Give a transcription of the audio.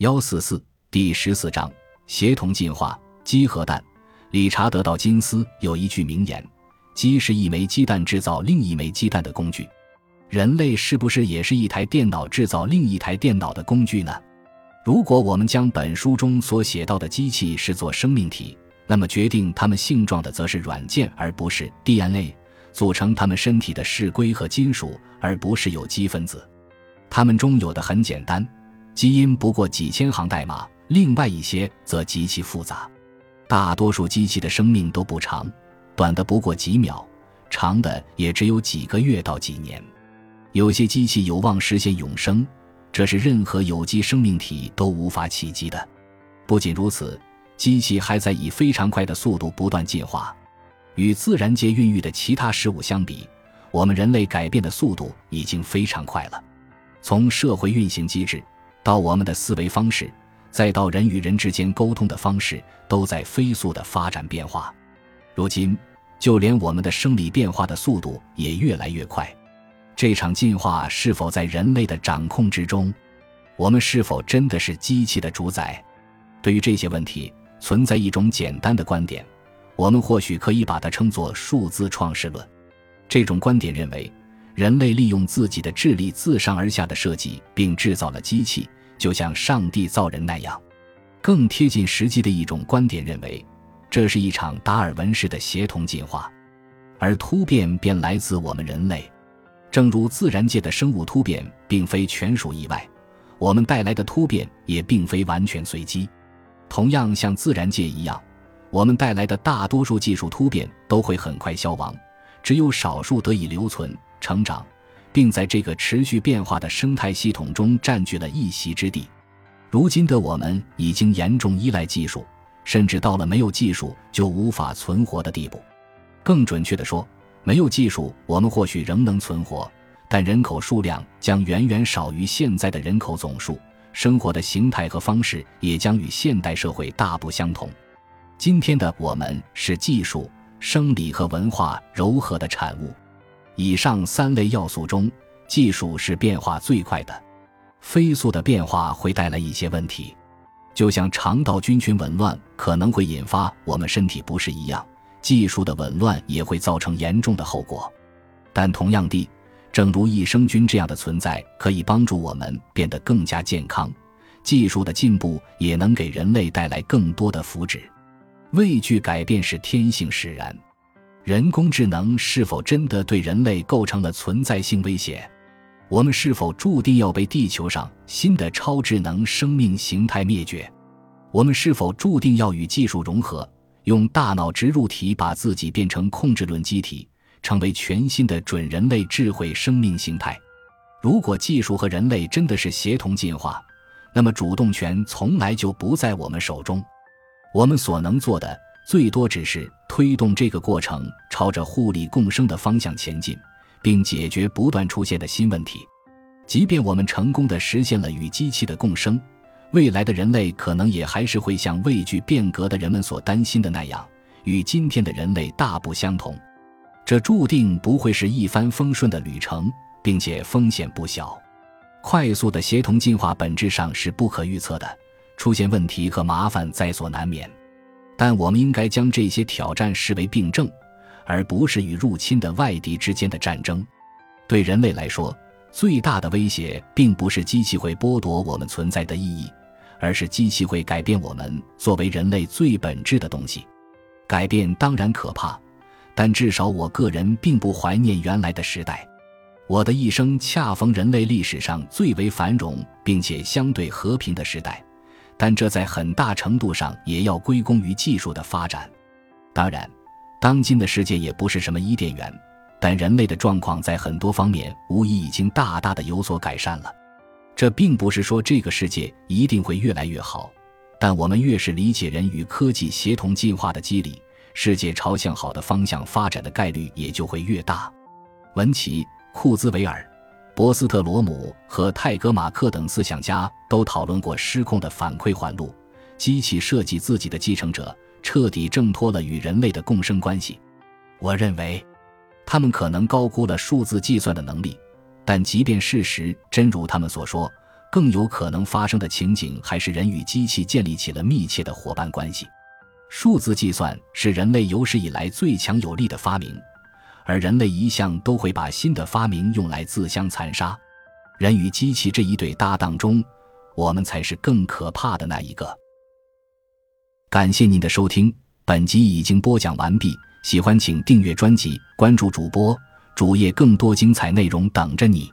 幺四四第十四章协同进化鸡和蛋。理查德·道金斯有一句名言：“鸡是一枚鸡蛋制造另一枚鸡蛋的工具。”人类是不是也是一台电脑制造另一台电脑的工具呢？如果我们将本书中所写到的机器视作生命体，那么决定它们性状的则是软件，而不是 DNA；组成它们身体的是硅和金属，而不是有机分子。它们中有的很简单，基因不过几千行代码；另外一些则极其复杂。大多数机器的生命都不长，短的不过几秒，长的也只有几个月到几年。有些机器有望实现永生，这是任何有机生命体都无法企及的。不仅如此。机器还在以非常快的速度不断进化，与自然界孕育的其他事物相比，我们人类改变的速度已经非常快了。从社会运行机制，到我们的思维方式，再到人与人之间沟通的方式，都在飞速的发展变化。如今，就连我们的生理变化的速度也越来越快。这场进化是否在人类的掌控之中？我们是否真的是机器的主宰？对于这些问题，存在一种简单的观点，我们或许可以把它称作数字创世论。这种观点认为，人类利用自己的智力自上而下的设计并制造了机器，就像上帝造人那样。更贴近实际的一种观点认为，这是一场达尔文式的协同进化，而突变便来自我们人类。正如自然界的生物突变并非全属意外，我们带来的突变也并非完全随机。同样像自然界一样，我们带来的大多数技术突变都会很快消亡，只有少数得以留存、成长，并在这个持续变化的生态系统中占据了一席之地。如今的我们已经严重依赖技术，甚至到了没有技术就无法存活的地步。更准确地说，没有技术，我们或许仍能存活，但人口数量将远远少于现在的人口总数。生活的形态和方式也将与现代社会大不相同。今天的我们是技术、生理和文化糅合的产物。以上三类要素中，技术是变化最快的。飞速的变化会带来一些问题，就像肠道菌群紊乱可能会引发我们身体不适一样，技术的紊乱也会造成严重的后果。但同样地，正如益生菌这样的存在可以帮助我们变得更加健康，技术的进步也能给人类带来更多的福祉。畏惧改变是天性使然，人工智能是否真的对人类构成了存在性威胁？我们是否注定要被地球上新的超智能生命形态灭绝？我们是否注定要与技术融合，用大脑植入体把自己变成控制论机体？成为全新的准人类智慧生命形态。如果技术和人类真的是协同进化，那么主动权从来就不在我们手中。我们所能做的，最多只是推动这个过程朝着互利共生的方向前进，并解决不断出现的新问题。即便我们成功的实现了与机器的共生，未来的人类可能也还是会像畏惧变革的人们所担心的那样，与今天的人类大不相同。这注定不会是一帆风顺的旅程，并且风险不小。快速的协同进化本质上是不可预测的，出现问题和麻烦在所难免。但我们应该将这些挑战视为病症，而不是与入侵的外敌之间的战争。对人类来说，最大的威胁并不是机器会剥夺我们存在的意义，而是机器会改变我们作为人类最本质的东西。改变当然可怕。但至少我个人并不怀念原来的时代，我的一生恰逢人类历史上最为繁荣并且相对和平的时代，但这在很大程度上也要归功于技术的发展。当然，当今的世界也不是什么伊甸园，但人类的状况在很多方面无疑已经大大的有所改善了。这并不是说这个世界一定会越来越好，但我们越是理解人与科技协同进化的机理。世界朝向好的方向发展的概率也就会越大。文奇、库兹韦尔、博斯特罗姆和泰格马克等思想家都讨论过失控的反馈环路。机器设计自己的继承者，彻底挣脱了与人类的共生关系。我认为，他们可能高估了数字计算的能力，但即便事实真如他们所说，更有可能发生的情景还是人与机器建立起了密切的伙伴关系。数字计算是人类有史以来最强有力的发明，而人类一向都会把新的发明用来自相残杀。人与机器这一对搭档中，我们才是更可怕的那一个。感谢您的收听，本集已经播讲完毕。喜欢请订阅专辑，关注主播主页，更多精彩内容等着你。